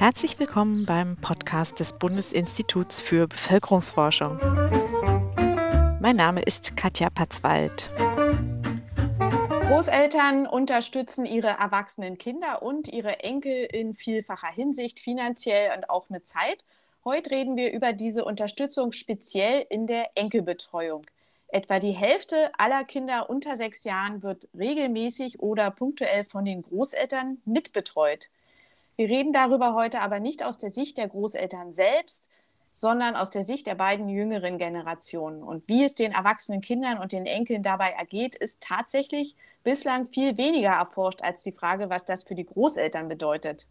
Herzlich willkommen beim Podcast des Bundesinstituts für Bevölkerungsforschung. Mein Name ist Katja Patzwald. Großeltern unterstützen ihre erwachsenen Kinder und ihre Enkel in vielfacher Hinsicht, finanziell und auch mit Zeit. Heute reden wir über diese Unterstützung speziell in der Enkelbetreuung. Etwa die Hälfte aller Kinder unter sechs Jahren wird regelmäßig oder punktuell von den Großeltern mitbetreut. Wir reden darüber heute aber nicht aus der Sicht der Großeltern selbst, sondern aus der Sicht der beiden jüngeren Generationen. Und wie es den erwachsenen Kindern und den Enkeln dabei ergeht, ist tatsächlich bislang viel weniger erforscht als die Frage, was das für die Großeltern bedeutet.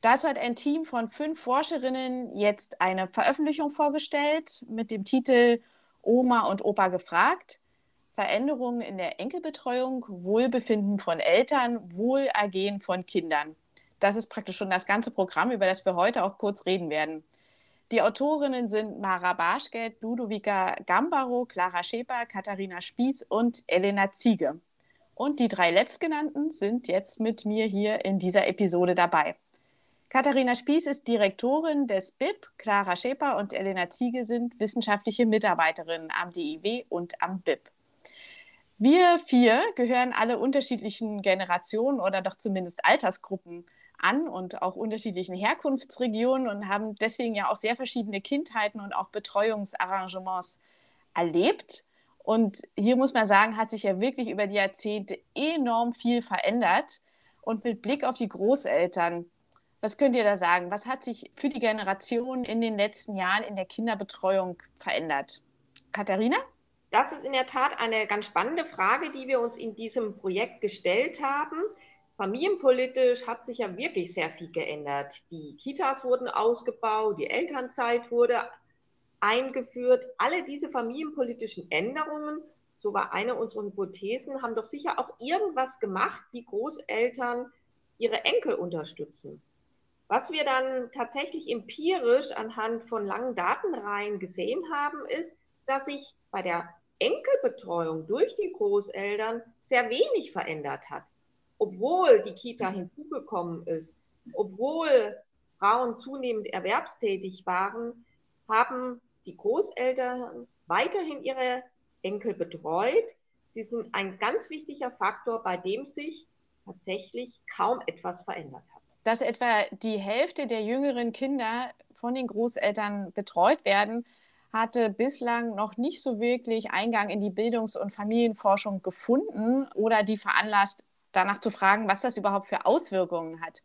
Dazu hat ein Team von fünf Forscherinnen jetzt eine Veröffentlichung vorgestellt mit dem Titel Oma und Opa gefragt. Veränderungen in der Enkelbetreuung, Wohlbefinden von Eltern, Wohlergehen von Kindern. Das ist praktisch schon das ganze Programm, über das wir heute auch kurz reden werden. Die Autorinnen sind Mara Barschgeld, Ludovica Gambaro, Clara Scheper, Katharina Spieß und Elena Ziege. Und die drei letztgenannten sind jetzt mit mir hier in dieser Episode dabei. Katharina Spieß ist Direktorin des BIP, Clara Scheper und Elena Ziege sind wissenschaftliche Mitarbeiterinnen am DIW und am BIP. Wir vier gehören alle unterschiedlichen Generationen oder doch zumindest Altersgruppen an und auch unterschiedlichen Herkunftsregionen und haben deswegen ja auch sehr verschiedene Kindheiten und auch Betreuungsarrangements erlebt. Und hier muss man sagen, hat sich ja wirklich über die Jahrzehnte enorm viel verändert. Und mit Blick auf die Großeltern, was könnt ihr da sagen? Was hat sich für die Generation in den letzten Jahren in der Kinderbetreuung verändert? Katharina? Das ist in der Tat eine ganz spannende Frage, die wir uns in diesem Projekt gestellt haben. Familienpolitisch hat sich ja wirklich sehr viel geändert. Die Kitas wurden ausgebaut, die Elternzeit wurde eingeführt. Alle diese familienpolitischen Änderungen, so war eine unserer Hypothesen, haben doch sicher auch irgendwas gemacht, wie Großeltern ihre Enkel unterstützen. Was wir dann tatsächlich empirisch anhand von langen Datenreihen gesehen haben, ist, dass sich bei der Enkelbetreuung durch die Großeltern sehr wenig verändert hat obwohl die Kita hinzugekommen ist, obwohl Frauen zunehmend erwerbstätig waren, haben die Großeltern weiterhin ihre Enkel betreut. Sie sind ein ganz wichtiger Faktor, bei dem sich tatsächlich kaum etwas verändert hat. Dass etwa die Hälfte der jüngeren Kinder von den Großeltern betreut werden, hatte bislang noch nicht so wirklich Eingang in die Bildungs- und Familienforschung gefunden oder die veranlasst, danach zu fragen, was das überhaupt für Auswirkungen hat.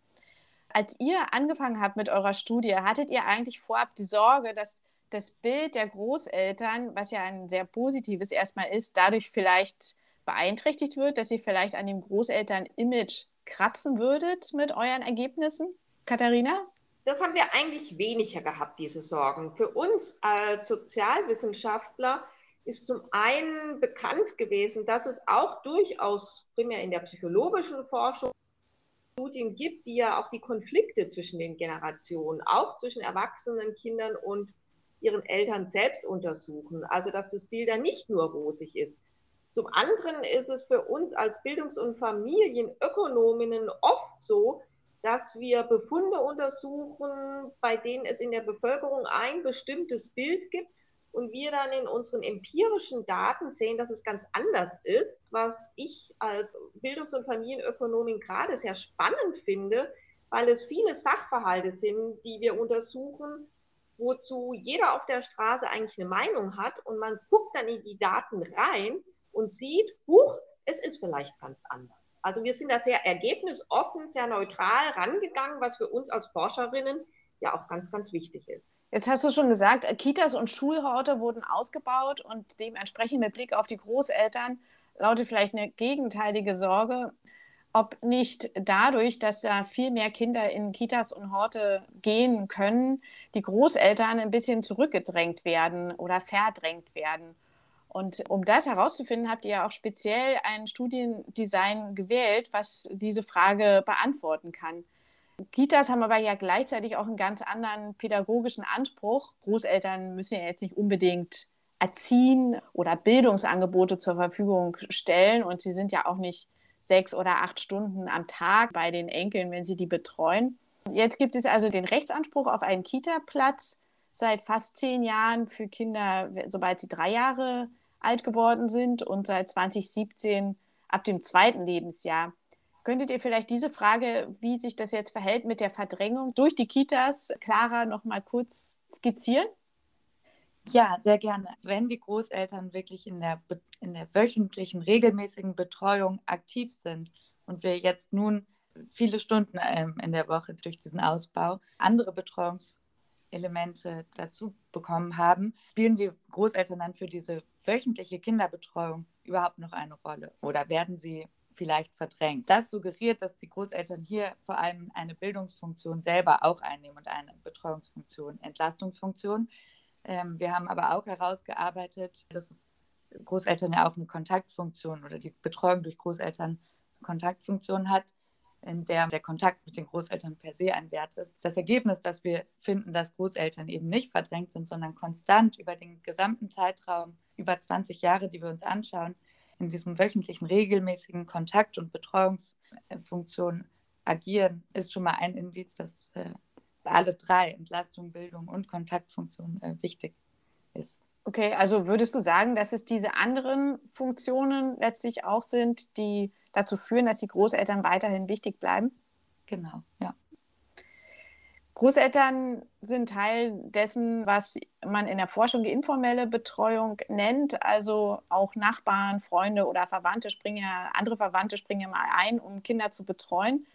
Als ihr angefangen habt mit eurer Studie, hattet ihr eigentlich vorab die Sorge, dass das Bild der Großeltern, was ja ein sehr positives erstmal ist, dadurch vielleicht beeinträchtigt wird, dass ihr vielleicht an dem Großeltern-Image kratzen würdet mit euren Ergebnissen? Katharina? Das haben wir eigentlich weniger gehabt, diese Sorgen. Für uns als Sozialwissenschaftler ist zum einen bekannt gewesen, dass es auch durchaus primär in der psychologischen Forschung Studien gibt, die ja auch die Konflikte zwischen den Generationen, auch zwischen erwachsenen Kindern und ihren Eltern selbst untersuchen. Also dass das Bild dann nicht nur rosig ist. Zum anderen ist es für uns als Bildungs- und Familienökonominnen oft so, dass wir Befunde untersuchen, bei denen es in der Bevölkerung ein bestimmtes Bild gibt und wir dann in unseren empirischen Daten sehen, dass es ganz anders ist, was ich als Bildungs- und Familienökonomin gerade sehr spannend finde, weil es viele Sachverhalte sind, die wir untersuchen, wozu jeder auf der Straße eigentlich eine Meinung hat und man guckt dann in die Daten rein und sieht, huch, es ist vielleicht ganz anders. Also wir sind da sehr ergebnisoffen, sehr neutral rangegangen, was für uns als Forscherinnen ja auch ganz, ganz wichtig ist. Jetzt hast du schon gesagt, Kitas und Schulhorte wurden ausgebaut und dementsprechend mit Blick auf die Großeltern lautet vielleicht eine gegenteilige Sorge, ob nicht dadurch, dass da viel mehr Kinder in Kitas und Horte gehen können, die Großeltern ein bisschen zurückgedrängt werden oder verdrängt werden. Und um das herauszufinden, habt ihr ja auch speziell ein Studiendesign gewählt, was diese Frage beantworten kann. Kitas haben aber ja gleichzeitig auch einen ganz anderen pädagogischen Anspruch. Großeltern müssen ja jetzt nicht unbedingt erziehen oder Bildungsangebote zur Verfügung stellen und sie sind ja auch nicht sechs oder acht Stunden am Tag bei den Enkeln, wenn sie die betreuen. Jetzt gibt es also den Rechtsanspruch auf einen Kita-Platz seit fast zehn Jahren für Kinder, sobald sie drei Jahre alt geworden sind und seit 2017 ab dem zweiten Lebensjahr. Könntet ihr vielleicht diese Frage, wie sich das jetzt verhält mit der Verdrängung durch die Kitas, Clara, noch mal kurz skizzieren? Ja, sehr gerne. Wenn die Großeltern wirklich in der, in der wöchentlichen, regelmäßigen Betreuung aktiv sind und wir jetzt nun viele Stunden ähm, in der Woche durch diesen Ausbau andere Betreuungselemente dazu bekommen haben, spielen die Großeltern dann für diese wöchentliche Kinderbetreuung überhaupt noch eine Rolle oder werden sie vielleicht verdrängt? Das suggeriert, dass die Großeltern hier vor allem eine Bildungsfunktion selber auch einnehmen und eine Betreuungsfunktion, Entlastungsfunktion. Ähm, wir haben aber auch herausgearbeitet, dass Großeltern ja auch eine Kontaktfunktion oder die Betreuung durch Großeltern eine Kontaktfunktion hat, in der der Kontakt mit den Großeltern per se ein Wert ist. Das Ergebnis, dass wir finden, dass Großeltern eben nicht verdrängt sind, sondern konstant über den gesamten Zeitraum, über 20 Jahre, die wir uns anschauen, in diesem wöchentlichen regelmäßigen Kontakt- und Betreuungsfunktion agieren, ist schon mal ein Indiz, dass äh, alle drei, Entlastung, Bildung und Kontaktfunktion, äh, wichtig ist. Okay, also würdest du sagen, dass es diese anderen Funktionen letztlich auch sind, die dazu führen, dass die Großeltern weiterhin wichtig bleiben? Genau, ja. Großeltern sind Teil dessen, was man in der Forschung die informelle Betreuung nennt. Also auch Nachbarn, Freunde oder Verwandte springen ja, andere Verwandte springen ja mal ein, um Kinder zu betreuen.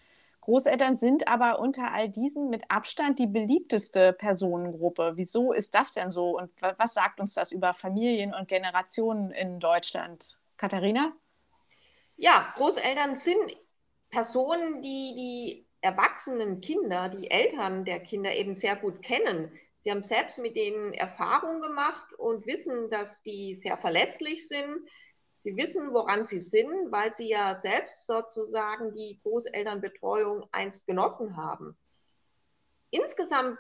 Großeltern sind aber unter all diesen mit Abstand die beliebteste Personengruppe. Wieso ist das denn so? Und was sagt uns das über Familien und Generationen in Deutschland? Katharina? Ja, Großeltern sind Personen, die die erwachsenen Kinder, die Eltern der Kinder eben sehr gut kennen. Sie haben selbst mit denen Erfahrungen gemacht und wissen, dass die sehr verlässlich sind, Sie wissen, woran Sie sind, weil Sie ja selbst sozusagen die Großelternbetreuung einst genossen haben. Insgesamt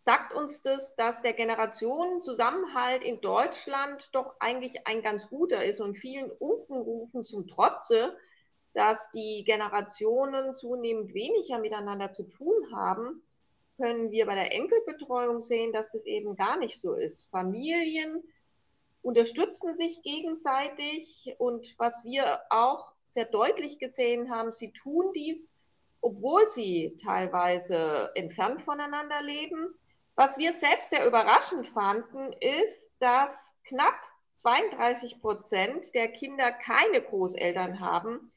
sagt uns das, dass der Generationenzusammenhalt in Deutschland doch eigentlich ein ganz guter ist und vielen Unkenrufen zum Trotze, dass die Generationen zunehmend weniger miteinander zu tun haben, können wir bei der Enkelbetreuung sehen, dass das eben gar nicht so ist. Familien unterstützen sich gegenseitig und was wir auch sehr deutlich gesehen haben, sie tun dies, obwohl sie teilweise entfernt voneinander leben. Was wir selbst sehr überraschend fanden, ist, dass knapp 32 Prozent der Kinder keine Großeltern haben,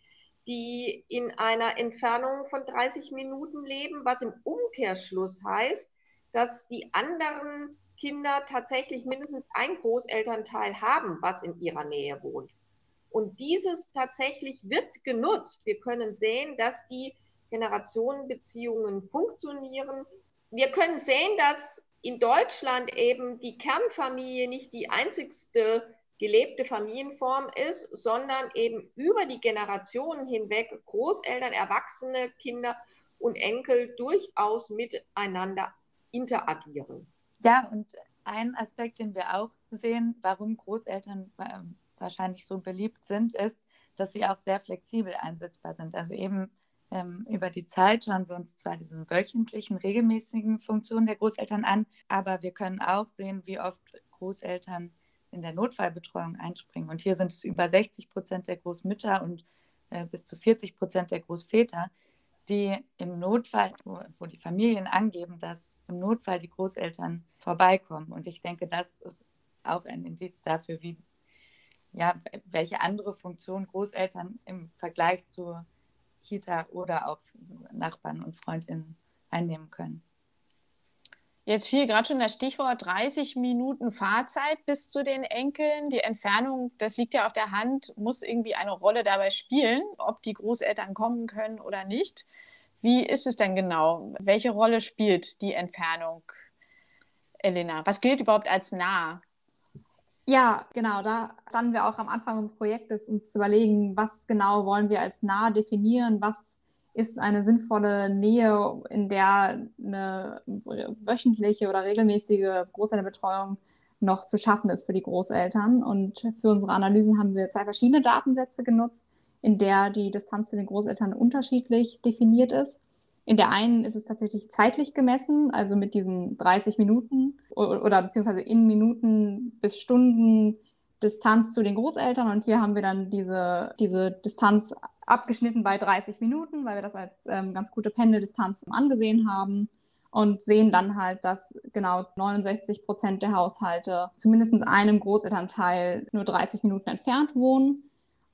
die in einer Entfernung von 30 Minuten leben, was im Umkehrschluss heißt, dass die anderen Kinder tatsächlich mindestens ein Großelternteil haben, was in ihrer Nähe wohnt. Und dieses tatsächlich wird genutzt. Wir können sehen, dass die Generationenbeziehungen funktionieren. Wir können sehen, dass in Deutschland eben die Kernfamilie nicht die einzigste gelebte Familienform ist, sondern eben über die Generationen hinweg Großeltern, Erwachsene, Kinder und Enkel durchaus miteinander interagieren. Ja, und ein Aspekt, den wir auch sehen, warum Großeltern äh, wahrscheinlich so beliebt sind, ist, dass sie auch sehr flexibel einsetzbar sind. Also eben ähm, über die Zeit schauen wir uns zwar diese wöchentlichen, regelmäßigen Funktionen der Großeltern an, aber wir können auch sehen, wie oft Großeltern in der Notfallbetreuung einspringen. Und hier sind es über 60 Prozent der Großmütter und äh, bis zu 40 Prozent der Großväter, die im Notfall, wo, wo die Familien angeben, dass im Notfall die Großeltern vorbeikommen. Und ich denke, das ist auch ein Indiz dafür, wie, ja, welche andere Funktion Großeltern im Vergleich zu Kita oder auch Nachbarn und Freundinnen einnehmen können. Jetzt fiel gerade schon das Stichwort 30 Minuten Fahrzeit bis zu den Enkeln. Die Entfernung, das liegt ja auf der Hand, muss irgendwie eine Rolle dabei spielen, ob die Großeltern kommen können oder nicht. Wie ist es denn genau? Welche Rolle spielt die Entfernung, Elena? Was gilt überhaupt als nah? Ja, genau. Da standen wir auch am Anfang unseres Projektes, uns zu überlegen, was genau wollen wir als nah definieren, was ist eine sinnvolle Nähe, in der eine wöchentliche oder regelmäßige Großelternbetreuung noch zu schaffen ist für die Großeltern. Und für unsere Analysen haben wir zwei verschiedene Datensätze genutzt in der die Distanz zu den Großeltern unterschiedlich definiert ist. In der einen ist es tatsächlich zeitlich gemessen, also mit diesen 30 Minuten oder, oder beziehungsweise in Minuten bis Stunden Distanz zu den Großeltern. Und hier haben wir dann diese, diese Distanz abgeschnitten bei 30 Minuten, weil wir das als ähm, ganz gute Pendeldistanz angesehen haben und sehen dann halt, dass genau 69 Prozent der Haushalte zumindest einem Großelternteil nur 30 Minuten entfernt wohnen.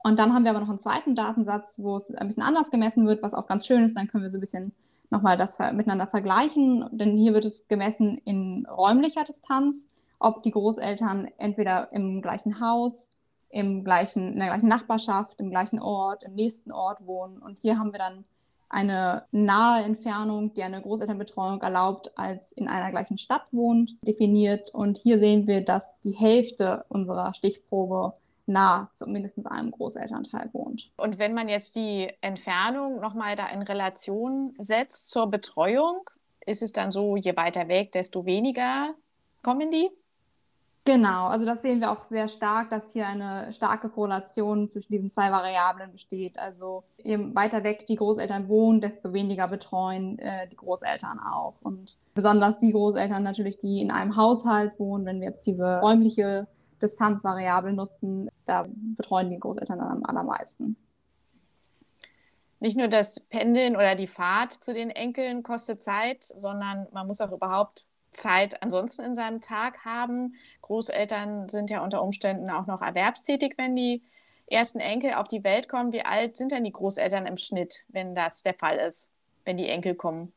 Und dann haben wir aber noch einen zweiten Datensatz, wo es ein bisschen anders gemessen wird, was auch ganz schön ist. Dann können wir so ein bisschen nochmal das miteinander vergleichen. Denn hier wird es gemessen in räumlicher Distanz, ob die Großeltern entweder im gleichen Haus, im gleichen, in der gleichen Nachbarschaft, im gleichen Ort, im nächsten Ort wohnen. Und hier haben wir dann eine nahe Entfernung, die eine Großelternbetreuung erlaubt, als in einer gleichen Stadt wohnt, definiert. Und hier sehen wir, dass die Hälfte unserer Stichprobe nah zu mindestens einem Großelternteil wohnt. Und wenn man jetzt die Entfernung nochmal da in Relation setzt zur Betreuung, ist es dann so, je weiter weg, desto weniger kommen die? Genau, also das sehen wir auch sehr stark, dass hier eine starke Korrelation zwischen diesen zwei Variablen besteht. Also je weiter weg die Großeltern wohnen, desto weniger betreuen äh, die Großeltern auch. Und besonders die Großeltern natürlich, die in einem Haushalt wohnen, wenn wir jetzt diese räumliche Distanzvariable nutzen, da betreuen die Großeltern dann am allermeisten. Nicht nur das Pendeln oder die Fahrt zu den Enkeln kostet Zeit, sondern man muss auch überhaupt Zeit ansonsten in seinem Tag haben. Großeltern sind ja unter Umständen auch noch erwerbstätig, wenn die ersten Enkel auf die Welt kommen. Wie alt sind denn die Großeltern im Schnitt, wenn das der Fall ist, wenn die Enkel kommen?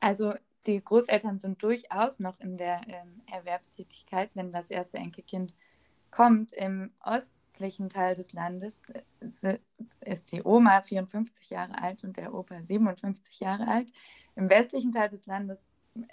Also die Großeltern sind durchaus noch in der ähm, Erwerbstätigkeit, wenn das erste Enkelkind kommt. Im östlichen Teil des Landes äh, ist die Oma 54 Jahre alt und der Opa 57 Jahre alt. Im westlichen Teil des Landes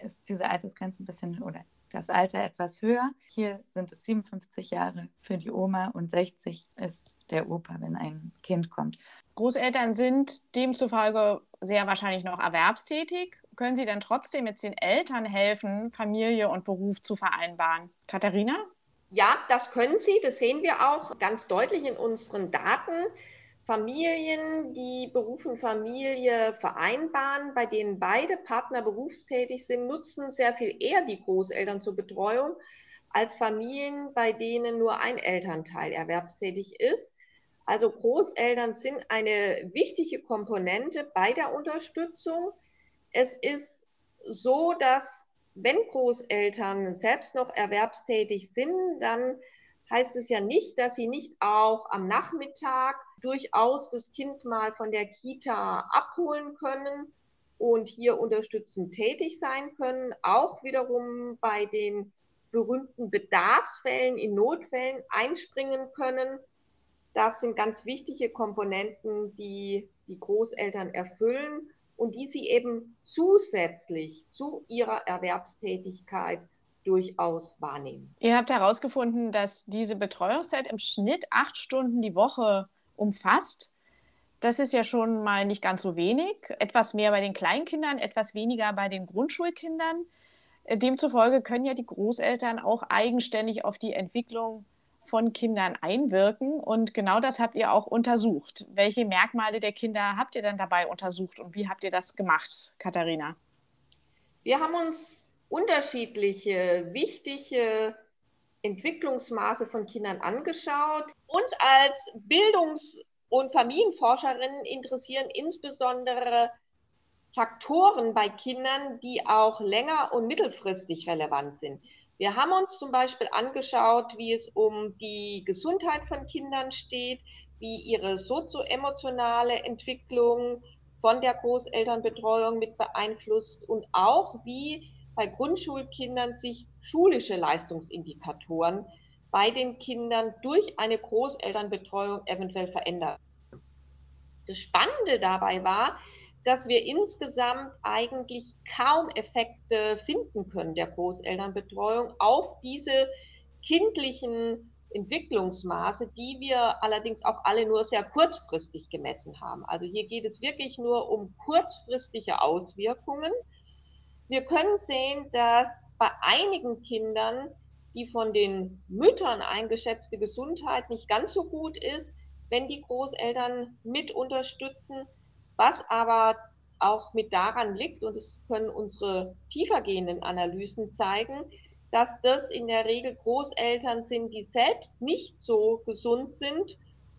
ist diese Altersgrenze ein bisschen oder das Alter etwas höher. Hier sind es 57 Jahre für die Oma und 60 ist der Opa, wenn ein Kind kommt. Großeltern sind demzufolge sehr wahrscheinlich noch erwerbstätig können Sie dann trotzdem jetzt den Eltern helfen, Familie und Beruf zu vereinbaren? Katharina? Ja, das können Sie. Das sehen wir auch ganz deutlich in unseren Daten. Familien, die Beruf und Familie vereinbaren, bei denen beide Partner berufstätig sind, nutzen sehr viel eher die Großeltern zur Betreuung als Familien, bei denen nur ein Elternteil erwerbstätig ist. Also Großeltern sind eine wichtige Komponente bei der Unterstützung es ist so, dass wenn Großeltern selbst noch erwerbstätig sind, dann heißt es ja nicht, dass sie nicht auch am Nachmittag durchaus das Kind mal von der Kita abholen können und hier unterstützend tätig sein können. Auch wiederum bei den berühmten Bedarfsfällen, in Notfällen einspringen können. Das sind ganz wichtige Komponenten, die die Großeltern erfüllen und die sie eben zusätzlich zu ihrer Erwerbstätigkeit durchaus wahrnehmen. Ihr habt herausgefunden, dass diese Betreuungszeit im Schnitt acht Stunden die Woche umfasst. Das ist ja schon mal nicht ganz so wenig. Etwas mehr bei den Kleinkindern, etwas weniger bei den Grundschulkindern. Demzufolge können ja die Großeltern auch eigenständig auf die Entwicklung von Kindern einwirken. Und genau das habt ihr auch untersucht. Welche Merkmale der Kinder habt ihr dann dabei untersucht und wie habt ihr das gemacht, Katharina? Wir haben uns unterschiedliche wichtige Entwicklungsmaße von Kindern angeschaut. Uns als Bildungs- und Familienforscherinnen interessieren insbesondere Faktoren bei Kindern, die auch länger- und mittelfristig relevant sind. Wir haben uns zum Beispiel angeschaut, wie es um die Gesundheit von Kindern steht, wie ihre sozioemotionale Entwicklung von der Großelternbetreuung mit beeinflusst und auch wie bei Grundschulkindern sich schulische Leistungsindikatoren bei den Kindern durch eine Großelternbetreuung eventuell verändern. Das Spannende dabei war, dass wir insgesamt eigentlich kaum Effekte finden können der Großelternbetreuung auf diese kindlichen Entwicklungsmaße, die wir allerdings auch alle nur sehr kurzfristig gemessen haben. Also hier geht es wirklich nur um kurzfristige Auswirkungen. Wir können sehen, dass bei einigen Kindern die von den Müttern eingeschätzte Gesundheit nicht ganz so gut ist, wenn die Großeltern mit unterstützen, was aber auch mit daran liegt, und es können unsere tiefergehenden Analysen zeigen, dass das in der Regel Großeltern sind, die selbst nicht so gesund sind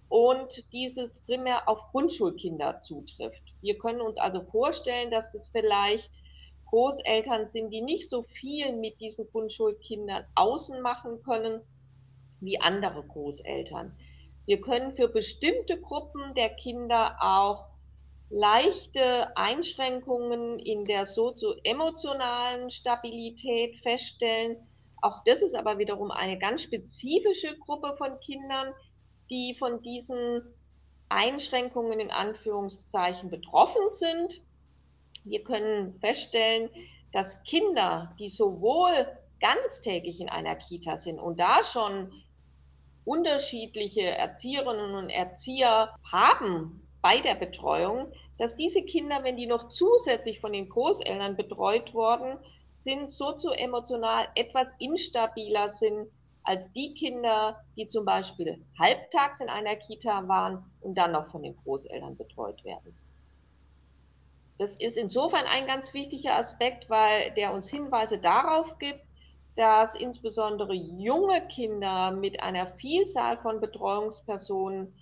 und dieses primär auf Grundschulkinder zutrifft. Wir können uns also vorstellen, dass das vielleicht Großeltern sind, die nicht so viel mit diesen Grundschulkindern außen machen können wie andere Großeltern. Wir können für bestimmte Gruppen der Kinder auch leichte Einschränkungen in der sozioemotionalen Stabilität feststellen. Auch das ist aber wiederum eine ganz spezifische Gruppe von Kindern, die von diesen Einschränkungen in Anführungszeichen betroffen sind. Wir können feststellen, dass Kinder, die sowohl ganztägig in einer Kita sind und da schon unterschiedliche Erzieherinnen und Erzieher haben bei der Betreuung, dass diese Kinder, wenn die noch zusätzlich von den Großeltern betreut worden sind, sozioemotional etwas instabiler sind als die Kinder, die zum Beispiel halbtags in einer Kita waren und dann noch von den Großeltern betreut werden. Das ist insofern ein ganz wichtiger Aspekt, weil der uns Hinweise darauf gibt, dass insbesondere junge Kinder mit einer Vielzahl von Betreuungspersonen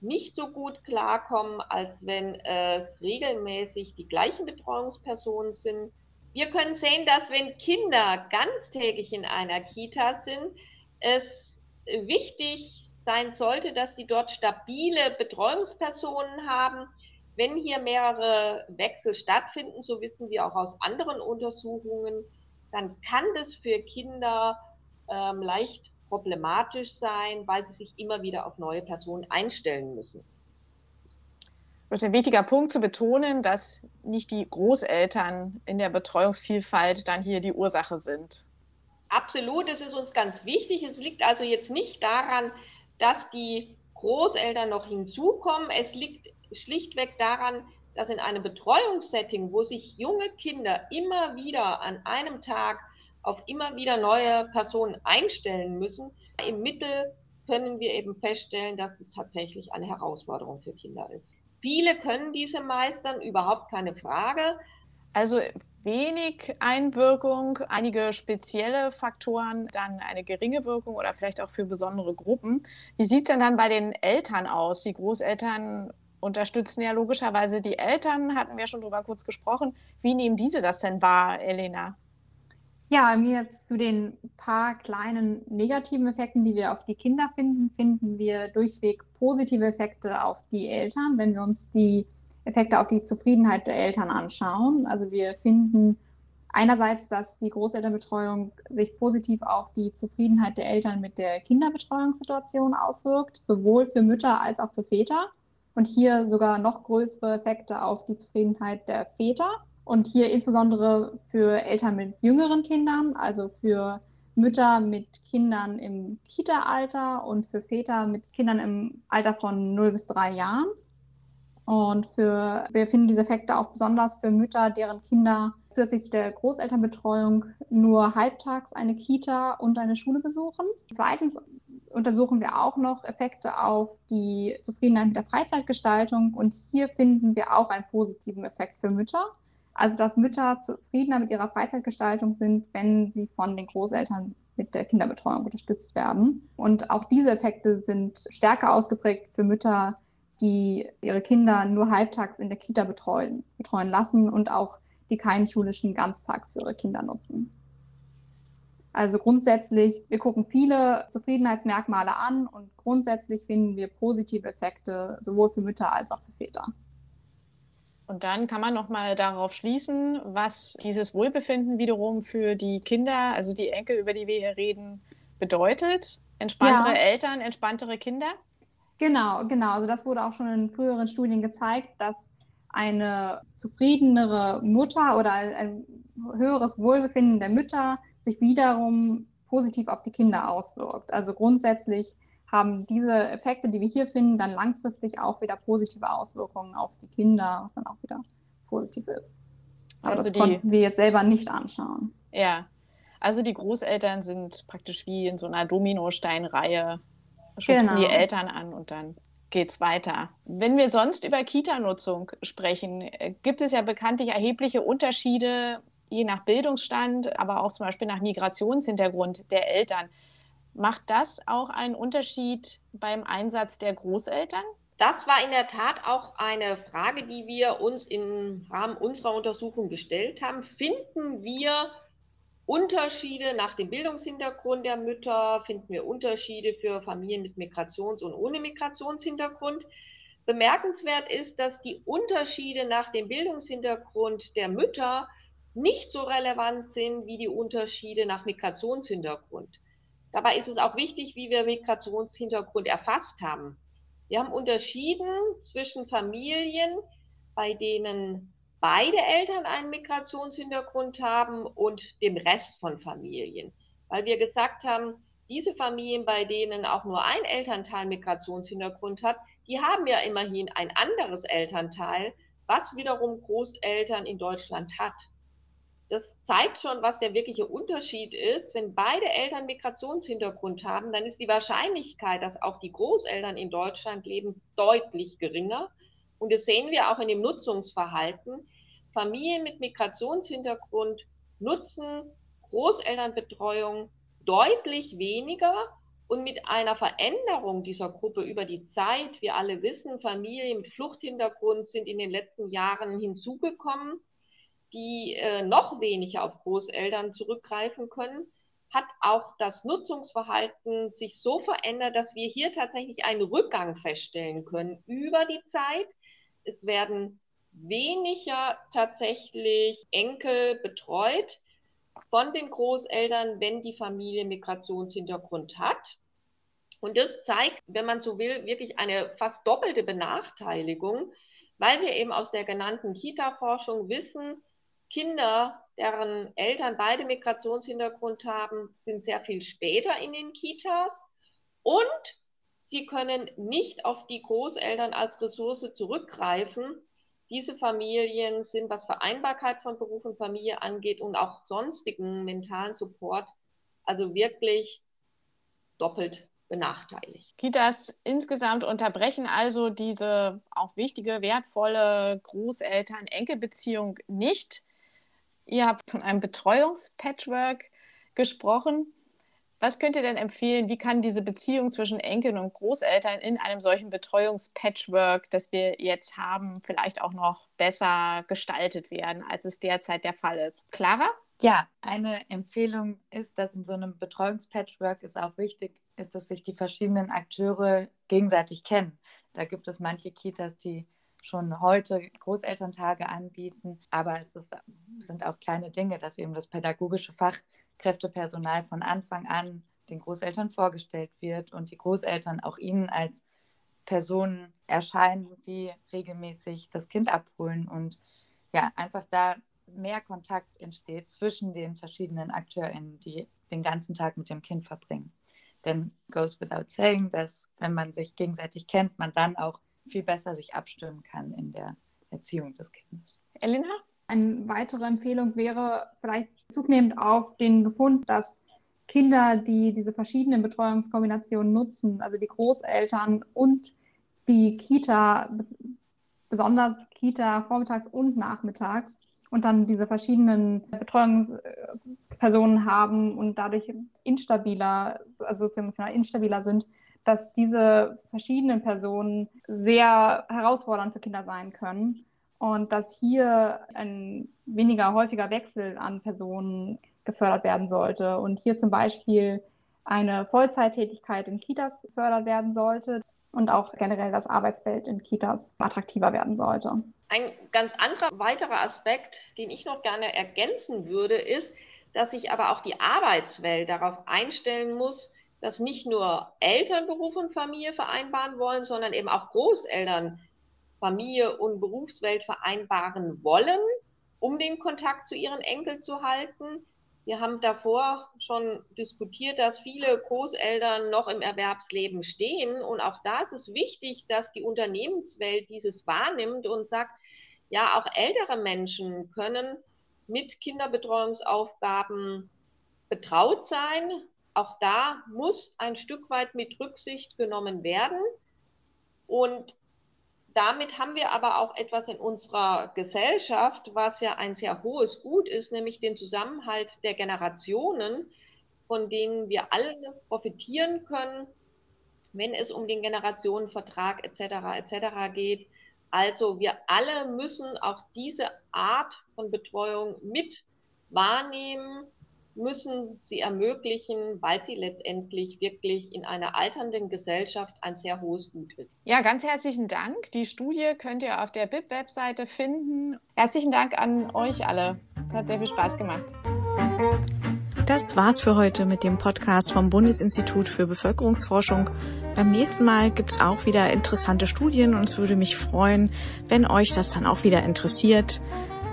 nicht so gut klarkommen, als wenn es regelmäßig die gleichen Betreuungspersonen sind. Wir können sehen, dass wenn Kinder ganztägig in einer Kita sind, es wichtig sein sollte, dass sie dort stabile Betreuungspersonen haben. Wenn hier mehrere Wechsel stattfinden, so wissen wir auch aus anderen Untersuchungen, dann kann das für Kinder ähm, leicht problematisch sein, weil sie sich immer wieder auf neue Personen einstellen müssen. Das ist ein wichtiger Punkt zu betonen, dass nicht die Großeltern in der Betreuungsvielfalt dann hier die Ursache sind. Absolut, das ist uns ganz wichtig. Es liegt also jetzt nicht daran, dass die Großeltern noch hinzukommen. Es liegt schlichtweg daran, dass in einem Betreuungssetting, wo sich junge Kinder immer wieder an einem Tag auf immer wieder neue Personen einstellen müssen, im Mittel können wir eben feststellen, dass es tatsächlich eine Herausforderung für Kinder ist. Viele können diese meistern, überhaupt keine Frage. Also wenig Einwirkung, einige spezielle Faktoren, dann eine geringe Wirkung oder vielleicht auch für besondere Gruppen. Wie sieht es denn dann bei den Eltern aus? Die Großeltern unterstützen ja logischerweise die Eltern, hatten wir schon drüber kurz gesprochen. Wie nehmen diese das denn wahr, Elena? Ja, jetzt zu den paar kleinen negativen Effekten, die wir auf die Kinder finden, finden wir durchweg positive Effekte auf die Eltern, wenn wir uns die Effekte auf die Zufriedenheit der Eltern anschauen. Also wir finden einerseits, dass die Großelternbetreuung sich positiv auf die Zufriedenheit der Eltern mit der Kinderbetreuungssituation auswirkt, sowohl für Mütter als auch für Väter. Und hier sogar noch größere Effekte auf die Zufriedenheit der Väter. Und hier insbesondere für Eltern mit jüngeren Kindern, also für Mütter mit Kindern im Kita-Alter und für Väter mit Kindern im Alter von 0 bis 3 Jahren. Und für, wir finden diese Effekte auch besonders für Mütter, deren Kinder zusätzlich zu der Großelternbetreuung nur halbtags eine Kita und eine Schule besuchen. Zweitens untersuchen wir auch noch Effekte auf die Zufriedenheit mit der Freizeitgestaltung. Und hier finden wir auch einen positiven Effekt für Mütter. Also, dass Mütter zufriedener mit ihrer Freizeitgestaltung sind, wenn sie von den Großeltern mit der Kinderbetreuung unterstützt werden. Und auch diese Effekte sind stärker ausgeprägt für Mütter, die ihre Kinder nur halbtags in der Kita betreuen, betreuen lassen und auch die keinen schulischen Ganztags für ihre Kinder nutzen. Also grundsätzlich, wir gucken viele Zufriedenheitsmerkmale an und grundsätzlich finden wir positive Effekte sowohl für Mütter als auch für Väter. Und dann kann man noch mal darauf schließen, was dieses Wohlbefinden wiederum für die Kinder, also die Enkel, über die wir hier reden, bedeutet. Entspanntere ja. Eltern, entspanntere Kinder. Genau, genau. Also das wurde auch schon in früheren Studien gezeigt, dass eine zufriedenere Mutter oder ein höheres Wohlbefinden der Mütter sich wiederum positiv auf die Kinder auswirkt. Also grundsätzlich haben diese Effekte, die wir hier finden, dann langfristig auch wieder positive Auswirkungen auf die Kinder, was dann auch wieder positiv ist. Aber also das die, konnten wir jetzt selber nicht anschauen. Ja, also die Großeltern sind praktisch wie in so einer Dominosteinreihe, schubsen genau. die Eltern an und dann geht es weiter. Wenn wir sonst über Kita-Nutzung sprechen, äh, gibt es ja bekanntlich erhebliche Unterschiede je nach Bildungsstand, aber auch zum Beispiel nach Migrationshintergrund der Eltern. Macht das auch einen Unterschied beim Einsatz der Großeltern? Das war in der Tat auch eine Frage, die wir uns im Rahmen unserer Untersuchung gestellt haben. Finden wir Unterschiede nach dem Bildungshintergrund der Mütter? Finden wir Unterschiede für Familien mit Migrations- und ohne Migrationshintergrund? Bemerkenswert ist, dass die Unterschiede nach dem Bildungshintergrund der Mütter nicht so relevant sind wie die Unterschiede nach Migrationshintergrund. Dabei ist es auch wichtig, wie wir Migrationshintergrund erfasst haben. Wir haben unterschieden zwischen Familien, bei denen beide Eltern einen Migrationshintergrund haben und dem Rest von Familien, weil wir gesagt haben, diese Familien, bei denen auch nur ein Elternteil Migrationshintergrund hat, die haben ja immerhin ein anderes Elternteil, was wiederum Großeltern in Deutschland hat das zeigt schon, was der wirkliche Unterschied ist. Wenn beide Eltern Migrationshintergrund haben, dann ist die Wahrscheinlichkeit, dass auch die Großeltern in Deutschland leben, deutlich geringer. Und das sehen wir auch in dem Nutzungsverhalten. Familien mit Migrationshintergrund nutzen Großelternbetreuung deutlich weniger und mit einer Veränderung dieser Gruppe über die Zeit. Wir alle wissen, Familien mit Fluchthintergrund sind in den letzten Jahren hinzugekommen die äh, noch weniger auf Großeltern zurückgreifen können, hat auch das Nutzungsverhalten sich so verändert, dass wir hier tatsächlich einen Rückgang feststellen können über die Zeit. Es werden weniger tatsächlich Enkel betreut von den Großeltern, wenn die Familie Migrationshintergrund hat. Und das zeigt, wenn man so will, wirklich eine fast doppelte Benachteiligung, weil wir eben aus der genannten Kita-Forschung wissen, Kinder, deren Eltern beide Migrationshintergrund haben, sind sehr viel später in den Kitas und sie können nicht auf die Großeltern als Ressource zurückgreifen. Diese Familien sind, was Vereinbarkeit von Beruf und Familie angeht und auch sonstigen mentalen Support, also wirklich doppelt benachteiligt. Kitas insgesamt unterbrechen also diese auch wichtige, wertvolle Großeltern-Enkel-Beziehung nicht. Ihr habt von einem Betreuungspatchwork gesprochen. Was könnt ihr denn empfehlen? Wie kann diese Beziehung zwischen Enkeln und Großeltern in einem solchen Betreuungspatchwork, das wir jetzt haben, vielleicht auch noch besser gestaltet werden, als es derzeit der Fall ist? Clara? Ja, eine Empfehlung ist, dass in so einem Betreuungspatchwork es auch wichtig ist, dass sich die verschiedenen Akteure gegenseitig kennen. Da gibt es manche Kitas, die schon heute Großelterntage anbieten. Aber es ist, sind auch kleine Dinge, dass eben das pädagogische Fachkräftepersonal von Anfang an den Großeltern vorgestellt wird und die Großeltern auch ihnen als Personen erscheinen, die regelmäßig das Kind abholen und ja, einfach da mehr Kontakt entsteht zwischen den verschiedenen AkteurInnen, die den ganzen Tag mit dem Kind verbringen. Denn goes without saying, dass wenn man sich gegenseitig kennt, man dann auch viel besser sich abstimmen kann in der Erziehung des Kindes. Elena? Eine weitere Empfehlung wäre vielleicht zunehmend auf den Befund, dass Kinder, die diese verschiedenen Betreuungskombinationen nutzen, also die Großeltern und die Kita, besonders Kita vormittags und nachmittags, und dann diese verschiedenen Betreuungspersonen haben und dadurch instabiler, also sozial instabiler sind, dass diese verschiedenen Personen sehr herausfordernd für Kinder sein können und dass hier ein weniger häufiger Wechsel an Personen gefördert werden sollte und hier zum Beispiel eine Vollzeittätigkeit in Kitas gefördert werden sollte und auch generell das Arbeitsfeld in Kitas attraktiver werden sollte. Ein ganz anderer weiterer Aspekt, den ich noch gerne ergänzen würde, ist, dass sich aber auch die Arbeitswelt darauf einstellen muss, dass nicht nur Eltern Beruf und Familie vereinbaren wollen, sondern eben auch Großeltern Familie und Berufswelt vereinbaren wollen, um den Kontakt zu ihren Enkeln zu halten. Wir haben davor schon diskutiert, dass viele Großeltern noch im Erwerbsleben stehen. Und auch da ist es wichtig, dass die Unternehmenswelt dieses wahrnimmt und sagt, ja, auch ältere Menschen können mit Kinderbetreuungsaufgaben betraut sein, auch da muss ein Stück weit mit Rücksicht genommen werden. Und damit haben wir aber auch etwas in unserer Gesellschaft, was ja ein sehr hohes Gut ist, nämlich den Zusammenhalt der Generationen, von denen wir alle profitieren können, wenn es um den Generationenvertrag etc. etc. geht. Also wir alle müssen auch diese Art von Betreuung mit wahrnehmen müssen sie ermöglichen, weil sie letztendlich wirklich in einer alternden Gesellschaft ein sehr hohes Gut ist. Ja, ganz herzlichen Dank. Die Studie könnt ihr auf der BIP-Webseite finden. Herzlichen Dank an euch alle. Es hat sehr viel Spaß gemacht. Das war's für heute mit dem Podcast vom Bundesinstitut für Bevölkerungsforschung. Beim nächsten Mal gibt's auch wieder interessante Studien und es würde mich freuen, wenn euch das dann auch wieder interessiert.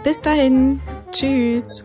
Bis dahin, tschüss.